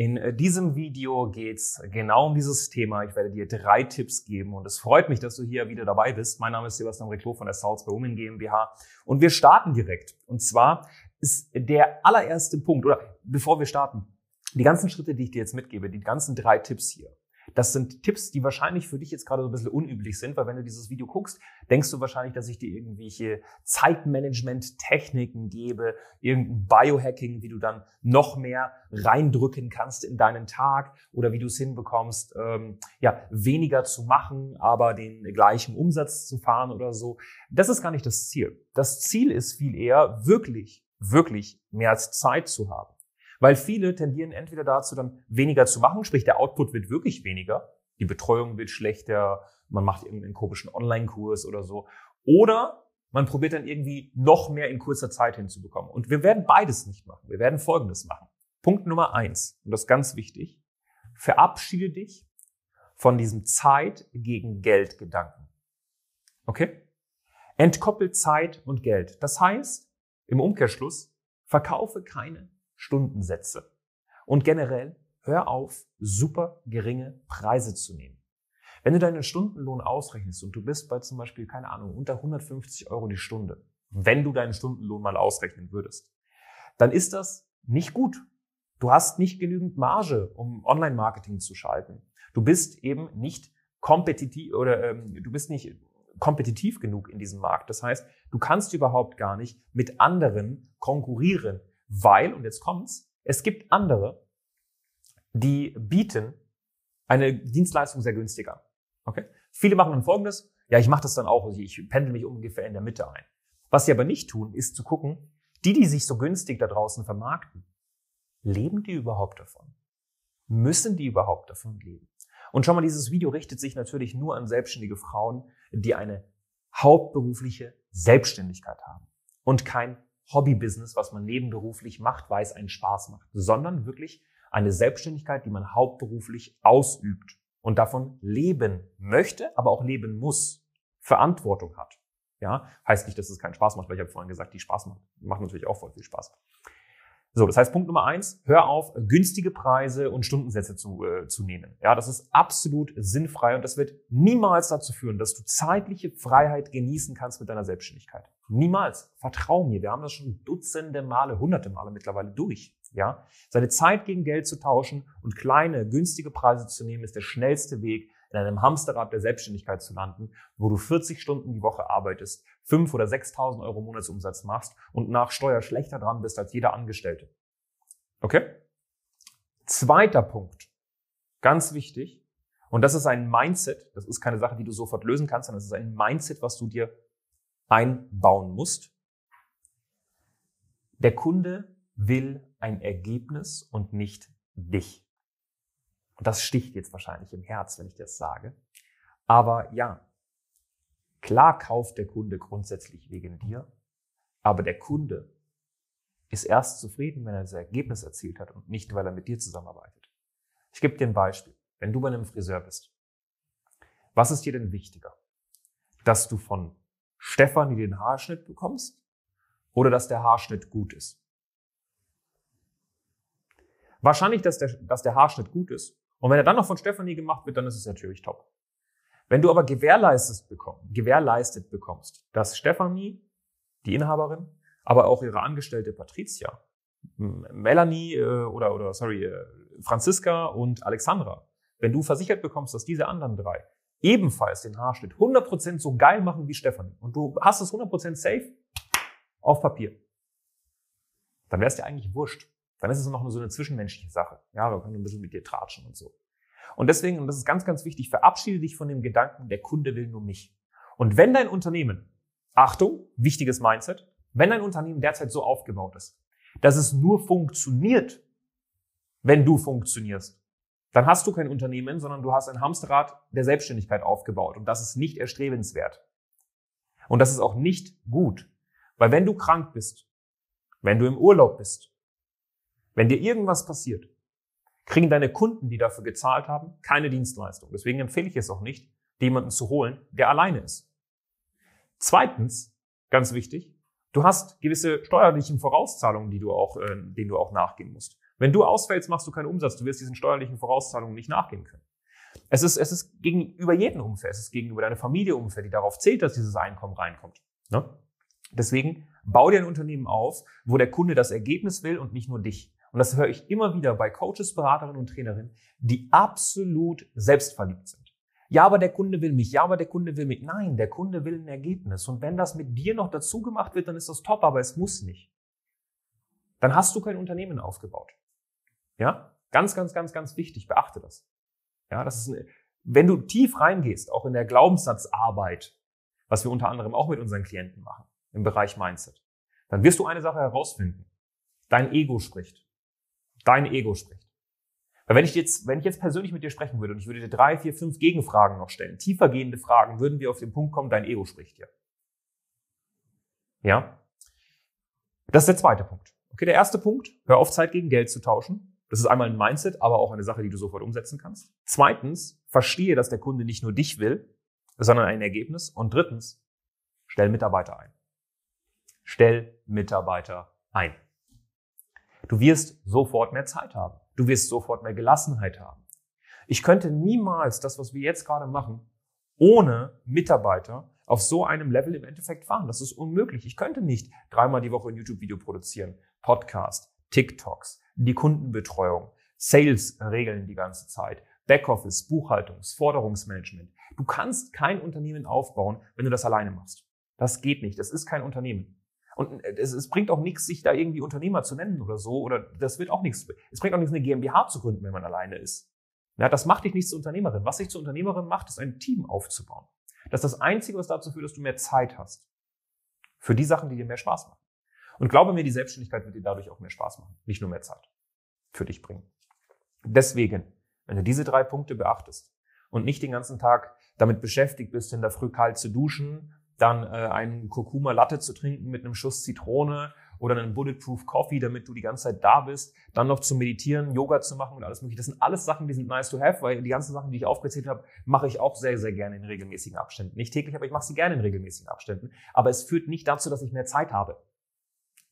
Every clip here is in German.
In äh, diesem Video geht's genau um dieses Thema. Ich werde dir drei Tipps geben und es freut mich, dass du hier wieder dabei bist. Mein Name ist Sebastian Reclo von der by Women GmbH und wir starten direkt. Und zwar ist der allererste Punkt, oder bevor wir starten, die ganzen Schritte, die ich dir jetzt mitgebe, die ganzen drei Tipps hier, das sind Tipps, die wahrscheinlich für dich jetzt gerade so ein bisschen unüblich sind, weil wenn du dieses Video guckst, denkst du wahrscheinlich, dass ich dir irgendwelche Zeitmanagement-Techniken gebe, irgendein Biohacking, wie du dann noch mehr reindrücken kannst in deinen Tag oder wie du es hinbekommst, ähm, ja, weniger zu machen, aber den gleichen Umsatz zu fahren oder so. Das ist gar nicht das Ziel. Das Ziel ist viel eher, wirklich, wirklich mehr Zeit zu haben. Weil viele tendieren entweder dazu, dann weniger zu machen, sprich der Output wird wirklich weniger, die Betreuung wird schlechter, man macht irgendeinen komischen Online-Kurs oder so. Oder man probiert dann irgendwie noch mehr in kurzer Zeit hinzubekommen. Und wir werden beides nicht machen. Wir werden Folgendes machen. Punkt Nummer eins, und das ist ganz wichtig, verabschiede dich von diesem Zeit gegen Geld Gedanken. Okay? Entkoppel Zeit und Geld. Das heißt, im Umkehrschluss, verkaufe keine Stundensätze. Und generell, hör auf, super geringe Preise zu nehmen. Wenn du deinen Stundenlohn ausrechnest und du bist bei zum Beispiel, keine Ahnung, unter 150 Euro die Stunde, wenn du deinen Stundenlohn mal ausrechnen würdest, dann ist das nicht gut. Du hast nicht genügend Marge, um Online-Marketing zu schalten. Du bist eben nicht kompetitiv oder ähm, du bist nicht kompetitiv genug in diesem Markt. Das heißt, du kannst überhaupt gar nicht mit anderen konkurrieren, weil, und jetzt kommt's, es gibt andere, die bieten eine Dienstleistung sehr günstiger. Okay? Viele machen dann folgendes, ja, ich mache das dann auch, ich pendel mich ungefähr in der Mitte ein. Was sie aber nicht tun, ist zu gucken, die, die sich so günstig da draußen vermarkten, leben die überhaupt davon? Müssen die überhaupt davon leben? Und schau mal, dieses Video richtet sich natürlich nur an selbstständige Frauen, die eine hauptberufliche Selbstständigkeit haben und kein Hobbybusiness, was man nebenberuflich macht, weil es einen Spaß macht, sondern wirklich eine Selbstständigkeit, die man hauptberuflich ausübt und davon leben möchte, aber auch leben muss, Verantwortung hat. Ja, heißt nicht, dass es keinen Spaß macht, weil ich habe vorhin gesagt, die Spaß macht, macht natürlich auch voll viel Spaß. So, das heißt Punkt Nummer eins, hör auf, günstige Preise und Stundensätze zu, äh, zu nehmen. Ja, das ist absolut sinnfrei und das wird niemals dazu führen, dass du zeitliche Freiheit genießen kannst mit deiner Selbstständigkeit. Niemals. Vertrau mir. Wir haben das schon dutzende Male, hunderte Male mittlerweile durch. Ja, seine Zeit gegen Geld zu tauschen und kleine, günstige Preise zu nehmen, ist der schnellste Weg, in einem Hamsterrad der Selbstständigkeit zu landen, wo du 40 Stunden die Woche arbeitest, 5 oder 6.000 Euro Monatsumsatz machst und nach Steuer schlechter dran bist als jeder Angestellte. Okay? Zweiter Punkt. Ganz wichtig. Und das ist ein Mindset. Das ist keine Sache, die du sofort lösen kannst, sondern es ist ein Mindset, was du dir einbauen musst. Der Kunde will ein Ergebnis und nicht dich. Und das sticht jetzt wahrscheinlich im Herz, wenn ich das sage. Aber ja, klar kauft der Kunde grundsätzlich wegen dir, aber der Kunde ist erst zufrieden, wenn er das Ergebnis erzielt hat und nicht, weil er mit dir zusammenarbeitet. Ich gebe dir ein Beispiel. Wenn du bei einem Friseur bist, was ist dir denn wichtiger? Dass du von Stefanie den Haarschnitt bekommst oder dass der Haarschnitt gut ist? Wahrscheinlich, dass der, dass der Haarschnitt gut ist und wenn er dann noch von Stephanie gemacht wird, dann ist es natürlich top. Wenn du aber gewährleistet, bekomm, gewährleistet bekommst, dass Stephanie, die Inhaberin, aber auch ihre Angestellte Patricia, Melanie äh, oder, oder sorry, äh, Franziska und Alexandra, wenn du versichert bekommst, dass diese anderen drei ebenfalls den Haarschnitt 100% so geil machen wie Stephanie und du hast es 100% safe auf Papier, dann wäre es dir eigentlich wurscht. Dann ist es noch so eine zwischenmenschliche Sache. Ja, wir können ein bisschen mit dir tratschen und so. Und deswegen, und das ist ganz, ganz wichtig, verabschiede dich von dem Gedanken, der Kunde will nur mich. Und wenn dein Unternehmen, Achtung, wichtiges Mindset, wenn dein Unternehmen derzeit so aufgebaut ist, dass es nur funktioniert, wenn du funktionierst, dann hast du kein Unternehmen, sondern du hast ein Hamsterrad der Selbstständigkeit aufgebaut. Und das ist nicht erstrebenswert. Und das ist auch nicht gut. Weil wenn du krank bist, wenn du im Urlaub bist, wenn dir irgendwas passiert, kriegen deine Kunden, die dafür gezahlt haben, keine Dienstleistung. Deswegen empfehle ich es auch nicht, jemanden zu holen, der alleine ist. Zweitens, ganz wichtig, du hast gewisse steuerlichen Vorauszahlungen, die du auch, äh, denen du auch nachgehen musst. Wenn du ausfällst, machst du keinen Umsatz. Du wirst diesen steuerlichen Vorauszahlungen nicht nachgehen können. Es ist, es ist gegenüber jedem unfair. Es ist gegenüber deiner Familie unfair, die darauf zählt, dass dieses Einkommen reinkommt. Ne? Deswegen bau dir ein Unternehmen auf, wo der Kunde das Ergebnis will und nicht nur dich. Und das höre ich immer wieder bei Coaches, Beraterinnen und Trainerinnen, die absolut selbstverliebt sind. Ja, aber der Kunde will mich. Ja, aber der Kunde will mich. Nein, der Kunde will ein Ergebnis. Und wenn das mit dir noch dazu gemacht wird, dann ist das top, aber es muss nicht. Dann hast du kein Unternehmen aufgebaut. Ja? Ganz, ganz, ganz, ganz wichtig. Beachte das. Ja, das ist eine, wenn du tief reingehst, auch in der Glaubenssatzarbeit, was wir unter anderem auch mit unseren Klienten machen, im Bereich Mindset, dann wirst du eine Sache herausfinden. Dein Ego spricht. Dein Ego spricht. Weil wenn ich jetzt, wenn ich jetzt persönlich mit dir sprechen würde und ich würde dir drei, vier, fünf Gegenfragen noch stellen, tiefergehende Fragen, würden wir auf den Punkt kommen, dein Ego spricht hier. Ja? Das ist der zweite Punkt. Okay, der erste Punkt, hör auf Zeit gegen Geld zu tauschen. Das ist einmal ein Mindset, aber auch eine Sache, die du sofort umsetzen kannst. Zweitens, verstehe, dass der Kunde nicht nur dich will, sondern ein Ergebnis. Und drittens, stell Mitarbeiter ein. Stell Mitarbeiter ein. Du wirst sofort mehr Zeit haben. Du wirst sofort mehr Gelassenheit haben. Ich könnte niemals das, was wir jetzt gerade machen, ohne Mitarbeiter auf so einem Level im Endeffekt fahren. Das ist unmöglich. Ich könnte nicht dreimal die Woche ein YouTube-Video produzieren, Podcast, TikToks, die Kundenbetreuung, Sales regeln die ganze Zeit, Backoffice, Buchhaltungs, Forderungsmanagement. Du kannst kein Unternehmen aufbauen, wenn du das alleine machst. Das geht nicht. Das ist kein Unternehmen. Und äh, es, es, bringt auch nichts, sich da irgendwie Unternehmer zu nennen oder so. Oder das wird auch nichts. Es bringt auch nichts, eine GmbH zu gründen, wenn man alleine ist. Ja, das macht dich nicht zur Unternehmerin. Was dich zur Unternehmerin macht, ist ein Team aufzubauen. Das ist das Einzige, was dazu führt, dass du mehr Zeit hast. Für die Sachen, die dir mehr Spaß machen. Und glaube mir, die Selbstständigkeit wird dir dadurch auch mehr Spaß machen. Nicht nur mehr Zeit für dich bringen. Deswegen, wenn du diese drei Punkte beachtest und nicht den ganzen Tag damit beschäftigt bist, in der Früh kalt zu duschen dann äh, einen Kurkuma Latte zu trinken mit einem Schuss Zitrone oder einen Bulletproof Coffee, damit du die ganze Zeit da bist, dann noch zu meditieren, Yoga zu machen und alles mögliche. Das sind alles Sachen, die sind nice to have, weil die ganzen Sachen, die ich aufgezählt habe, mache ich auch sehr, sehr gerne in regelmäßigen Abständen. Nicht täglich, aber ich mache sie gerne in regelmäßigen Abständen. Aber es führt nicht dazu, dass ich mehr Zeit habe.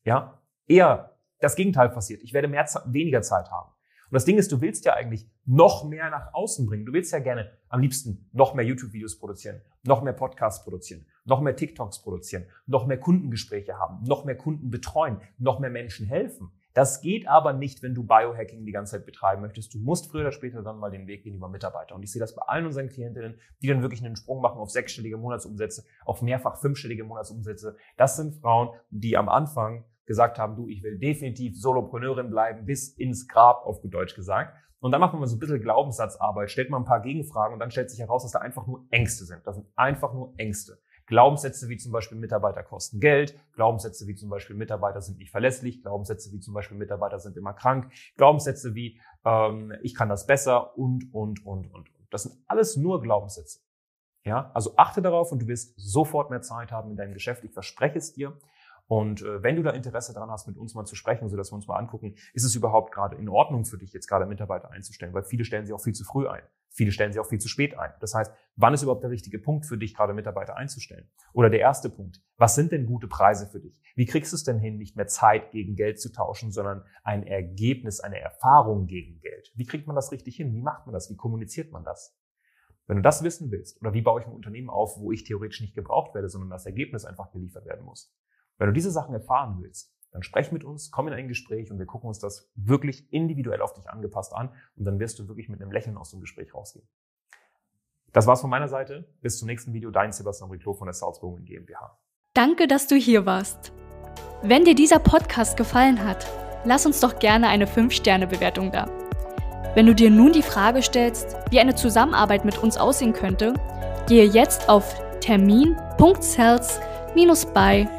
Ja, eher das Gegenteil passiert. Ich werde mehr, weniger Zeit haben. Und das Ding ist, du willst ja eigentlich noch mehr nach außen bringen. Du willst ja gerne am liebsten noch mehr YouTube-Videos produzieren, noch mehr Podcasts produzieren, noch mehr TikToks produzieren, noch mehr Kundengespräche haben, noch mehr Kunden betreuen, noch mehr Menschen helfen. Das geht aber nicht, wenn du Biohacking die ganze Zeit betreiben möchtest. Du musst früher oder später dann mal den Weg gehen über Mitarbeiter. Und ich sehe das bei allen unseren Klientinnen, die dann wirklich einen Sprung machen auf sechsstellige Monatsumsätze, auf mehrfach fünfstellige Monatsumsätze. Das sind Frauen, die am Anfang gesagt haben, du, ich will definitiv Solopreneurin bleiben, bis ins Grab, auf gut Deutsch gesagt. Und dann macht man mal so ein bisschen Glaubenssatzarbeit, stellt man ein paar Gegenfragen und dann stellt sich heraus, dass da einfach nur Ängste sind. Das sind einfach nur Ängste. Glaubenssätze wie zum Beispiel Mitarbeiter kosten Geld, Glaubenssätze wie zum Beispiel Mitarbeiter sind nicht verlässlich, Glaubenssätze wie zum Beispiel Mitarbeiter sind immer krank, Glaubenssätze wie ähm, ich kann das besser und, und, und, und. Das sind alles nur Glaubenssätze. Ja, also achte darauf und du wirst sofort mehr Zeit haben in deinem Geschäft. Ich verspreche es dir. Und äh, wenn du da Interesse daran hast, mit uns mal zu sprechen, so dass wir uns mal angucken, ist es überhaupt gerade in Ordnung für dich, jetzt gerade Mitarbeiter einzustellen? Weil viele stellen sie auch viel zu früh ein. Viele stellen sie auch viel zu spät ein. Das heißt, wann ist überhaupt der richtige Punkt für dich, gerade Mitarbeiter einzustellen? Oder der erste Punkt, was sind denn gute Preise für dich? Wie kriegst du es denn hin, nicht mehr Zeit gegen Geld zu tauschen, sondern ein Ergebnis, eine Erfahrung gegen Geld? Wie kriegt man das richtig hin? Wie macht man das? Wie kommuniziert man das? Wenn du das wissen willst, oder wie baue ich ein Unternehmen auf, wo ich theoretisch nicht gebraucht werde, sondern das Ergebnis einfach geliefert werden muss, wenn du diese Sachen erfahren willst, dann sprech mit uns, komm in ein Gespräch und wir gucken uns das wirklich individuell auf dich angepasst an und dann wirst du wirklich mit einem Lächeln aus dem Gespräch rausgehen. Das war's von meiner Seite. Bis zum nächsten Video. Dein Sebastian Riclo von der Salzburg GmbH. Danke, dass du hier warst. Wenn dir dieser Podcast gefallen hat, lass uns doch gerne eine 5-Sterne-Bewertung da. Wenn du dir nun die Frage stellst, wie eine Zusammenarbeit mit uns aussehen könnte, gehe jetzt auf termin.cells-by